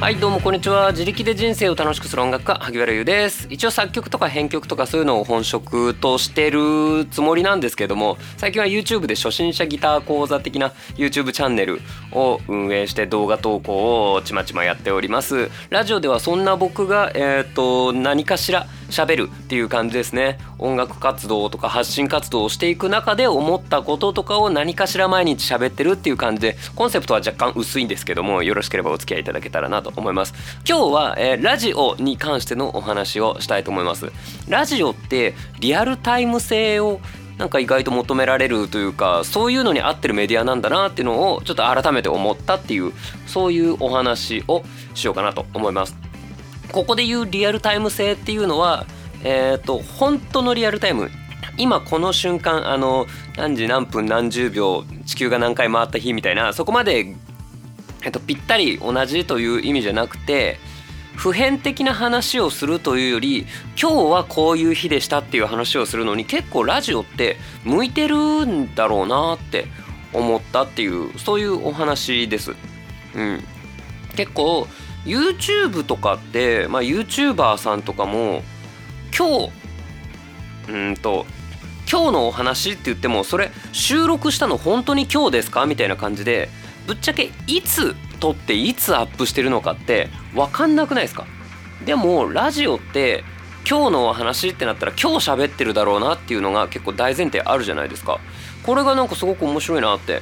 はいどうもこんにちは。自力で人生を楽しくする音楽家萩原優です。一応作曲とか編曲とかそういうのを本職としてるつもりなんですけども最近は YouTube で初心者ギター講座的な YouTube チャンネルを運営して動画投稿をちまちまやっております。ラジオではそんな僕がえっ、と何かしら喋るっていう感じですね。音楽活動とか発信活動をしていく中で思ったこととかを何かしら毎日喋ってるっていう感じでコンセプトは若干薄いんですけどもよろしければお付き合いいただけたらなと思います。今日は、えー、ラジオに関してのお話をしたいと思います。ラジオってリアルタイム性をなんか意外と求められるというかそういうのに合ってるメディアなんだなっていうのをちょっと改めて思ったっていうそういうお話をしようかなと思います。ここで言うリアルタイム性っていうのはえっ、ー、と本当のリアルタイム今この瞬間あの何時何分何十秒地球が何回回った日みたいなそこまで、えっと、ぴったり同じという意味じゃなくて普遍的な話をするというより今日はこういう日でしたっていう話をするのに結構ラジオって向いてるんだろうなって思ったっていうそういうお話です。うん、結構 YouTube とかって、まあ、YouTuber さんとかも今日うんと今日のお話って言ってもそれ収録したの本当に今日ですか？みたいな感じでぶっちゃけいつ撮っていつアップしてるのかって分かんなくないですか？でもラジオって今日のお話ってなったら今日喋ってるだろうなっていうのが結構大前提あるじゃないですか。これがなんかすごく面白いなって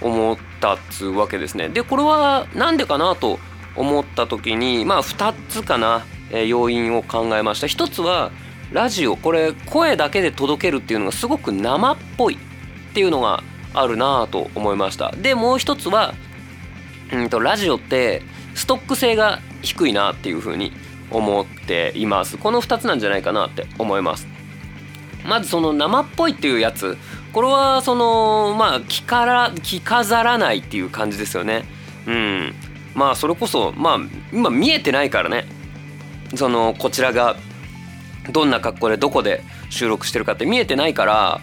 思ったっつうわけですね。でこれは何でかなと思った時にまあ2つかな、えー、要因を考えました。一つはラジオこれ声だけで届けるっていうのがすごく生っぽいっていうのがあるなぁと思いました。でもう一つはうんとラジオってストック性が低いなっていうふうに思っています。この2つなんじゃないかなって思います。まずその生っぽいっていうやつ。これはそのまあ着から着飾らないっていう感じですよね。うん。まあそれこそまあ今見えてないからねそのこちらがどんな格好でどこで収録してるかって見えてないから、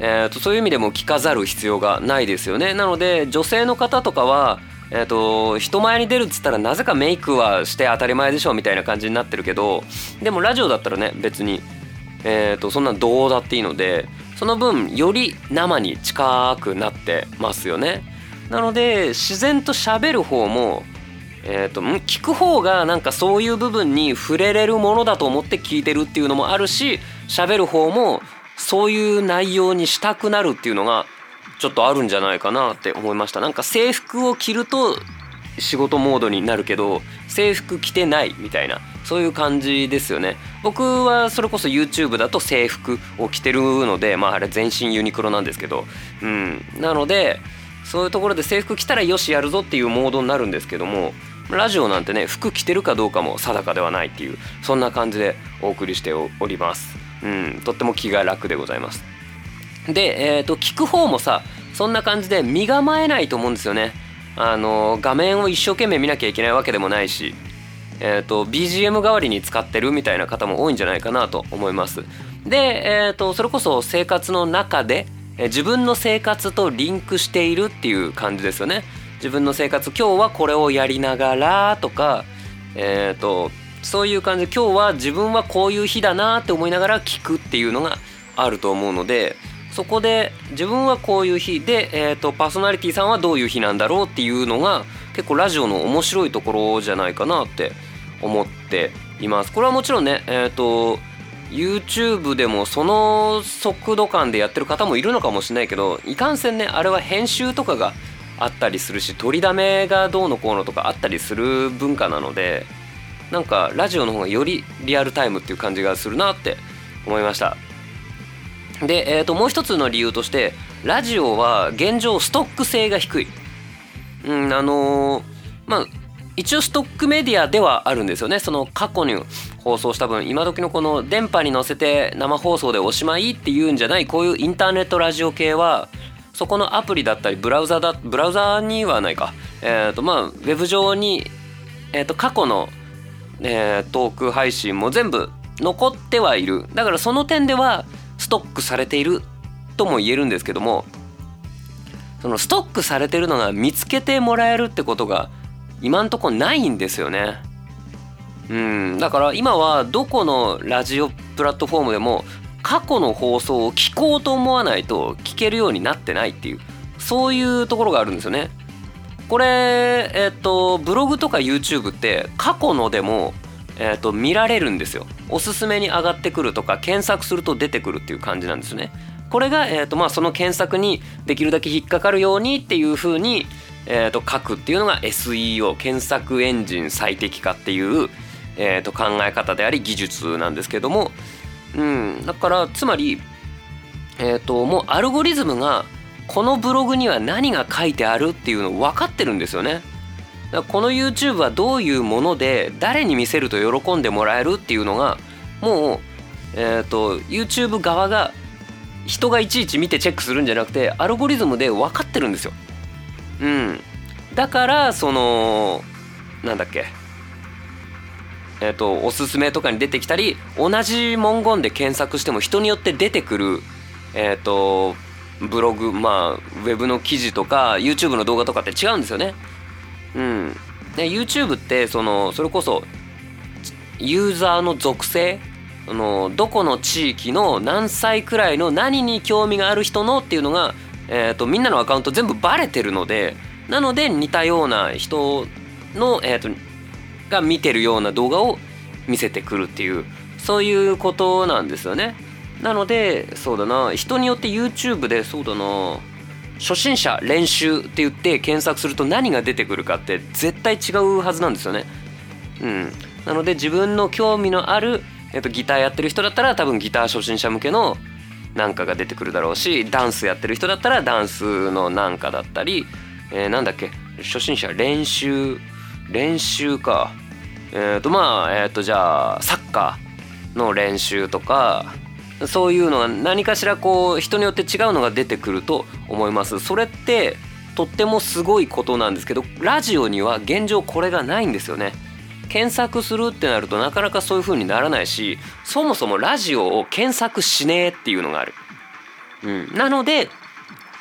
えー、とそういう意味でも着飾る必要がないですよねなので女性の方とかはえーと、人前に出るっつったらなぜかメイクはして当たり前でしょみたいな感じになってるけどでもラジオだったらね別に、えーとそんなどうだっていいのでその分より生に近くなってますよね。なので自然と喋る方もえーと、聞く方がなんかそういう部分に触れれるものだと思って聞いてるっていうのもあるし喋る方もそういう内容にしたくなるっていうのがちょっとあるんじゃないかなって思いました。なんか制服を着ると仕事モードになるけど制服着てないみたいなそういう感じですよね。僕はそれこそ YouTube だと制服を着てるのでまああれ全身ユニクロなんですけどうん。なのでそういうところで制服着たらよしやるぞっていうモードになるんですけどもラジオなんてね服着てるかどうかも定かではないっていうそんな感じでお送りしております。うんとっても気が楽でございます。でえっ、ー、と聞く方もさそんな感じで身構えないと思うんですよね。あの画面を一生懸命見なきゃいけないわけでもないしえーと、BGM 代わりに使ってるみたいな方も多いんじゃないかなと思います。で、えーとそれこそ生活の中で自分の生活とリンクしているっていう感じですよね自分の生活今日はこれをやりながらとかえっ、ー、とそういう感じで今日は自分はこういう日だなって思いながら聞くっていうのがあると思うのでそこで自分はこういう日で、えーと、パーソナリティさんはどういう日なんだろうっていうのが結構ラジオの面白いところじゃないかなって思っています。これはもちろんね、えーと YouTube でもその速度感でやってる方もいるのかもしれないけどいかんせんねあれは編集とかがあったりするし取りだめがどうのこうのとかあったりする文化なのでなんかラジオの方がよりリアルタイムっていう感じがするなって思いました。で、えー、ともう一つの理由としてラジオは現状ストック性が低い。うんあのー、まあ一応ストックメディアではあるんですよね。その過去に放送した分今時のこの電波に乗せて生放送でおしまいっていうんじゃないこういうインターネットラジオ系はそこのアプリだったりブラウザだブラウザにはないか。えっ、ー、とまあウェブ上に、えー、と過去の、えー、トーク配信も全部残ってはいる。だからその点ではストックされているとも言えるんですけどもそのストックされてるのが見つけてもらえるってことが今んとこないんですよね。うん、だから今はどこのラジオプラットフォームでも過去の放送を聞こうと思わないと聞けるようになってないっていうそういうところがあるんですよね。これえっ、とブログとか YouTube って過去のでもえーと、見られるんですよおすすめに上がってくるとか検索すると出てくるっていう感じなんですねこれが、えーとまあ、その検索にできるだけ引っかかるようにっていう風に、えーと、書くっていうのが SEO 検索エンジン最適化っていう、えーと、考え方であり技術なんですけども、うん、だからつまり、えー、ともうアルゴリズムがこのブログには何が書いてあるっていうのを分かってるんですよね。この YouTube はどういうもので誰に見せると喜んでもらえるっていうのがもう、えーと、YouTube 側が人がいちいち見てチェックするんじゃなくてアルゴリズムで分かってるんですよ。うん、だからそのなんだっけ。えっ、ー、とおすすめとかに出てきたり同じ文言で検索しても人によって出てくるえっ、ー、とブログまあウェブの記事とか YouTube の動画とかって違うんですよね。うん、で YouTube ってそのそれこそユーザーの属性あのどこの地域の何歳くらいの何に興味がある人のっていうのが、えーと、みんなのアカウント全部バレてるのでなので似たような人の、えーと、が見てるような動画を見せてくるっていうそういうことなんですよね。なのでそうだな人によって YouTube でそうだな初心者練習って言って検索すると何が出てくるかって絶対違うはずなんですよね。うん、なので自分の興味のある、えっと、ギターやってる人だったら多分ギター初心者向けのなんかが出てくるだろうしダンスやってる人だったらダンスのなんかだったり、えー、なんだっけ初心者練習練習か。えっ、ー、とまあえっ、ー、とじゃあサッカーの練習とかそういうのが何かしらこう人によって違うのが出てくると思います。それってとってもすごいことなんですけどラジオには現状これがないんですよね。検索するってなるとなかなかそういう風にならないしそもそもラジオを検索しねえっていうのがある、うん、なので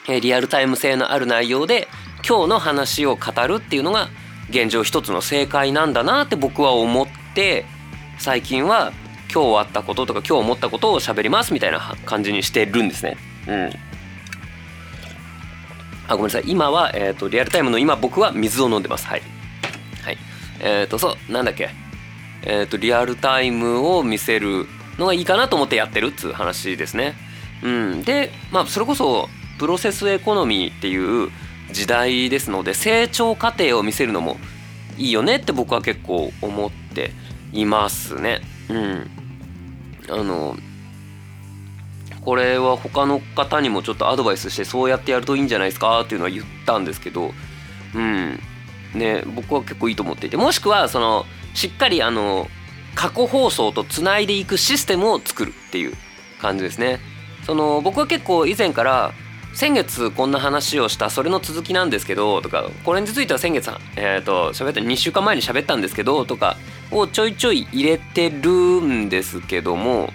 リアルタイム性のある内容で今日の話を語るっていうのが現状一つの正解なんだなって僕は思って最近は今日あったこととか今日思ったことを喋りますみたいな感じにしてるんですね。うん。あごめんなさい今は、えーと、リアルタイムの今僕は水を飲んでますはい。はい、えっ、ー、とそうなんだっけえっ、ー、とリアルタイムを見せるのがいいかなと思ってやってるっつう話ですね。うん、でまあそれこそプロセスエコノミーっていう時代ですので成長過程を見せるのもいいよねって僕は結構思っていますね。うん。あのこれは他の方にもちょっとアドバイスしてそうやってやるといいんじゃないですかっていうのは言ったんですけどうんね僕は結構いいと思っていてもしくはそのしっかりあの過去放送とつないでいくシステムを作るっていう感じですね。その僕は結構以前から先月こんな話をしたそれの続きなんですけどとかこれについては先月えっ、ー、と喋った2週間前に喋ったんですけどとかをちょいちょい入れてるんですけども、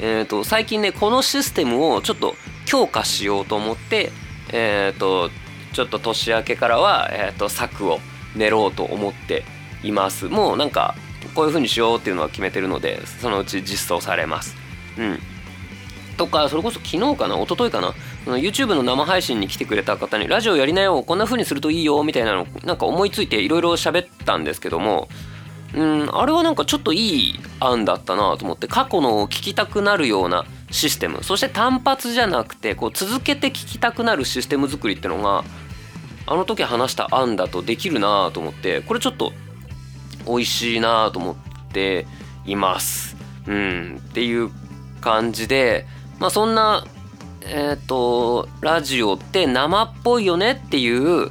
えー、と最近ねこのシステムをちょっと強化しようと思って、えー、とちょっと年明けからは、えー、と策を練ろうと思っています。もうなんかこういう風にしようっていうのは決めてるのでそのうち実装されます。うん。とかそれこそ昨日かな一昨日かな YouTube の生配信に来てくれた方にラジオやりなよこんな風にするといいよみたいなのなんか思いついていろいろ喋ったんですけどもうんあれはなんかちょっといい案だったなと思って過去のを聞きたくなるようなシステム。そして単発じゃなくてこう続けて聞きたくなるシステム作りってのがあの時話した案だとできるなと思ってこれちょっと美味しいなと思っています。うん、っていう感じでまあそんなえっ、ー、とラジオって生っぽいよねっていう、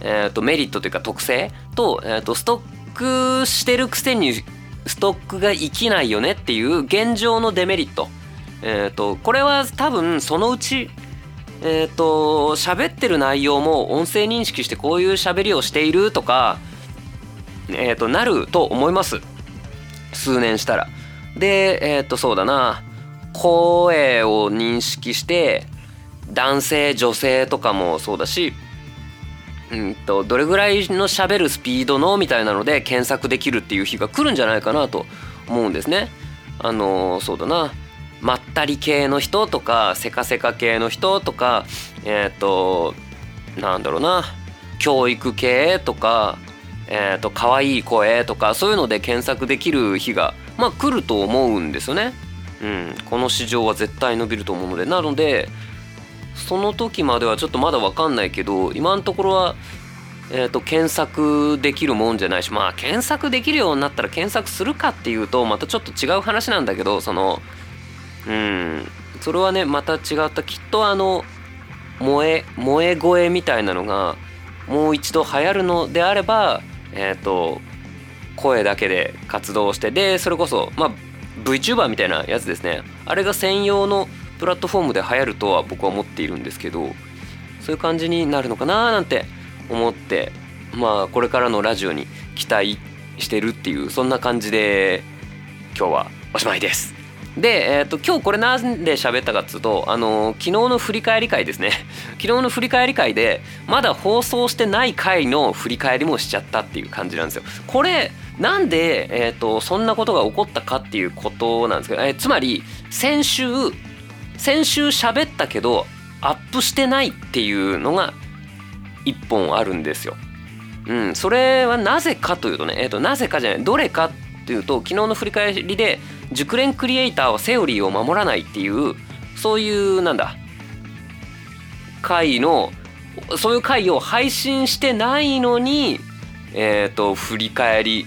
えー、とメリットというか特性と,、えー、とストックしてるくせにストックが生きないよねっていう現状のデメリット。えっ、ー、と、これは多分そのうち、えっ、ー、と、喋ってる内容も音声認識してこういう喋りをしているとか、えっ、ー、と、なると思います。数年したら。で、えっ、と、そうだな。声を認識して、男性、女性とかもそうだし、うんとどれぐらいの喋るスピードのみたいなので検索できるっていう日が来るんじゃないかなと思うんですね。あのそうだなまったり系の人とかせかせか系の人とかえっ、ー、となんだろうな教育系とかえーと、可愛い声とかそういうので検索できる日がまあ来ると思うんですよね。うん、この市場は絶対伸びると思うのでなのでその時まではちょっとまだ分かんないけど今のところは、えーと、検索できるもんじゃないしまあ検索できるようになったら検索するかっていうとまたちょっと違う話なんだけどそのうんそれはねまた違ったきっとあの萌え萌え声みたいなのがもう一度流行るのであればえっ、ー、と声だけで活動してでそれこそまあ VTuber みたいなやつですねあれが専用のプラットフォームで流行るとは僕は思っているんですけどそういう感じになるのかななんて思ってまあこれからのラジオに期待してるっていうそんな感じで今日はおしまいです。で、えーと、今日これなんで喋ったかっつうと、あのー、昨日の振り返り会ですね 昨日の振り返り会でまだ放送してない回の振り返りもしちゃったっていう感じなんですよ。これなんで、えーと、そんなことが起こったかっていうことなんですけど、えー、つまり先週先週喋ったけどアップしてないっていうのが1本あるんですよ。うん、それはなぜかというとね、えーと、なぜかじゃないどれかっていうと昨日の振り返りで熟練クリエイターはセオリーを守らないっていうそういうなんだ回のそういう回を配信してないのにえっ、ー、と振り返り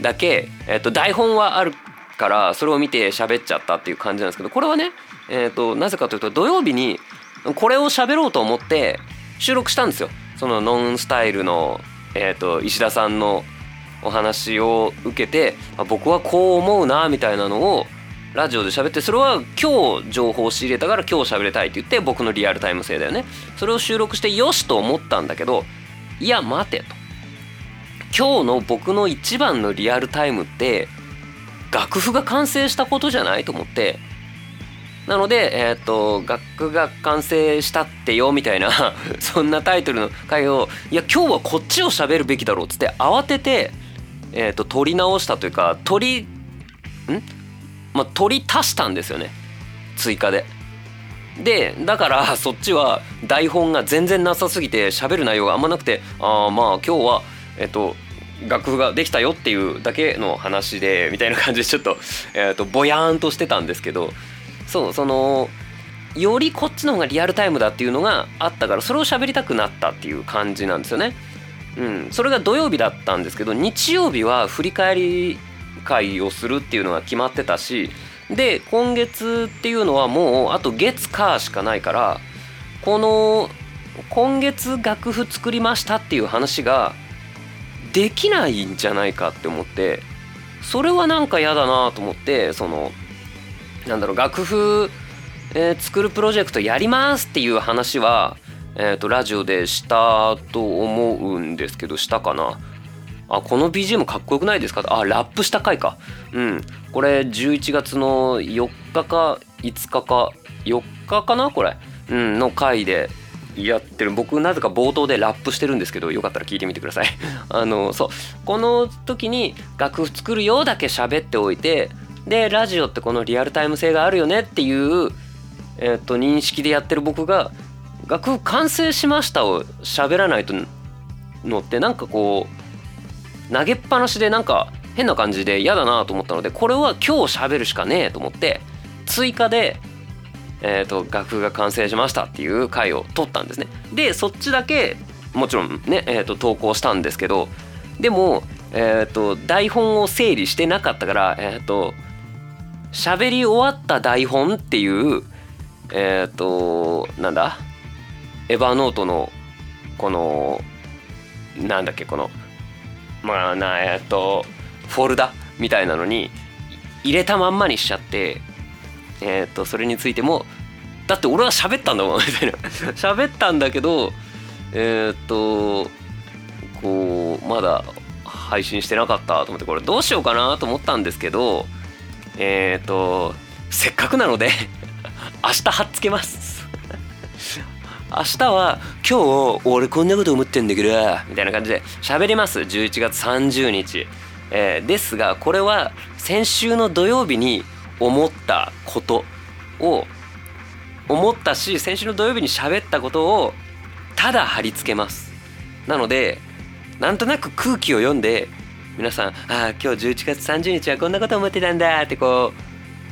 だけ、えー、と台本はあるからそれを見て喋っちゃったっていう感じなんですけどこれはね、えー、となぜかというと土曜日にこれを喋ろうと思って収録したんですよ。そのノンスタイルの、えー、と石田さんのお話を受けて僕はこう思うなみたいなのをラジオで喋ってそれは今日情報を仕入れたから今日喋りたいって言って僕のリアルタイム性だよね。それを収録してよしと思ったんだけどいや待てと。今日の僕の一番のリアルタイムって楽譜が完成したことじゃないと思って。なので、えっ、ー、と、楽譜が完成したってよみたいな そんなタイトルの回を、いや、今日はこっちを喋るべきだろうっつって慌てて、えーと、取り直したというか取りん？まあ取り足したんですよね追加で。でだから そっちは台本が全然なさすぎて喋る内容があんまなくてああまあ今日はえっ、ー、と楽譜ができたよっていうだけの話でみたいな感じでちょっと,、えーと、ぼやーんとしてたんですけどそうそのよりこっちの方がリアルタイムだっていうのがあったからそれを喋りたくなったっていう感じなんですよね。うん、それが土曜日だったんですけど日曜日は振り返り会をするっていうのが決まってたしで今月っていうのはもうあと月火しかないからこの今月楽譜作りましたっていう話ができないんじゃないかって思ってそれはなんか嫌だなと思ってそのなんだろう楽譜、えー、作るプロジェクトやりますっていう話はえーと、ラジオでしたと思うんですけどしたかな？あこの BGM かっこよくないですか？あラップした回か。うん。これ11月の4日か5日か4日かな？これ。うんの回でやってる。僕なぜか冒頭でラップしてるんですけどよかったら聞いてみてください。あのそう。この時に楽譜作るようだけ喋っておいてでラジオってこのリアルタイム性があるよねっていう、えー、と認識でやってる僕が楽譜完成しましたを喋らないとのってなんかこう投げっぱなしでなんか変な感じで嫌だなと思ったのでこれは今日喋るしかねえと思って追加で、えーと、楽譜が完成しましたっていう回を取ったんですね。でそっちだけもちろんね、えーと、投稿したんですけどでも、えーと、台本を整理してなかったからえっ、ー、と喋り終わった台本っていうえっ、となんだ？エヴァノートのこのなんだっけこのまあなえっとフォルダみたいなのに入れたまんまにしちゃってえっとそれについてもだって俺は喋ったんだもんみたいな。喋ったんだけどえっとこうまだ配信してなかったと思ってこれどうしようかなと思ったんですけどえっとせっかくなので 明日貼っつけます。明日は今日俺こんなこと思ってんだけどみたいな感じで喋ります。11月30日、えー、ですがこれは先週の土曜日に思ったことを思ったし先週の土曜日に喋ったことをただ貼り付けます。なのでなんとなく空気を読んで皆さん「ああ今日11月30日はこんなこと思ってたんだ」ってこ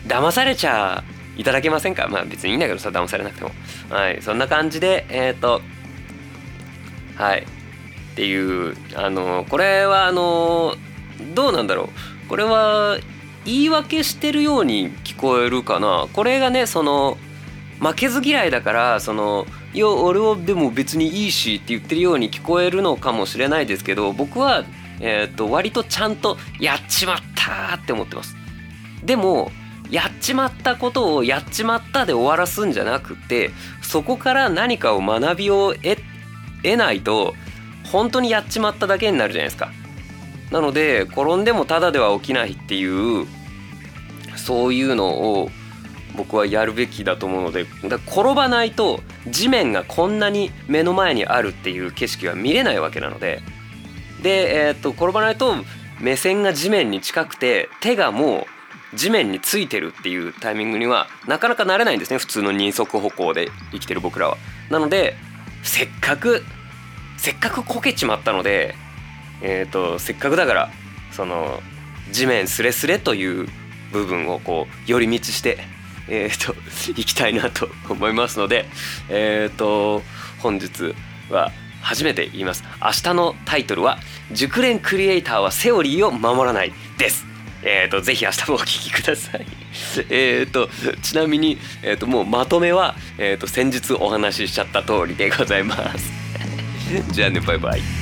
う騙されちゃいただけませんか？まあ別にいいんだけどさ騙されなくても。はい。そんな感じでえっ、ー、とはい。っていうあのこれはあのどうなんだろう。これは言い訳してるように聞こえるかな。これがねその負けず嫌いだからその「いや俺はでも別にいいし」って言ってるように聞こえるのかもしれないですけど僕は、えー、と割とちゃんと「やっちまった!」って思ってます。でもやっちまったことをやっちまったで終わらすんじゃなくてそこから何かを学びを得ないと本当にやっちまっただけになるじゃないですか。なので転んでもただでは起きないっていうそういうのを僕はやるべきだと思うので転ばないと地面がこんなに目の前にあるっていう景色は見れないわけなのでで、えー、っと転ばないと目線が地面に近くて手がもう地面についてるっていうタイミングにはなかなかなれないんですね普通の二足歩行で生きてる僕らは。なのでせっかくせっかくこけちまったので、えーと、せっかくだからその地面スレスレという部分をこう寄り道してえーと、いきたいなと思いますので、えーと、本日は初めて言います明日のタイトルは「熟練クリエイターはセオリーを守らない」ですえーと、ぜひ明日もお聴きください。えっとちなみに、えーと、もうまとめは、えーと先日お話ししちゃった通りでございます。じゃあねバイバイ。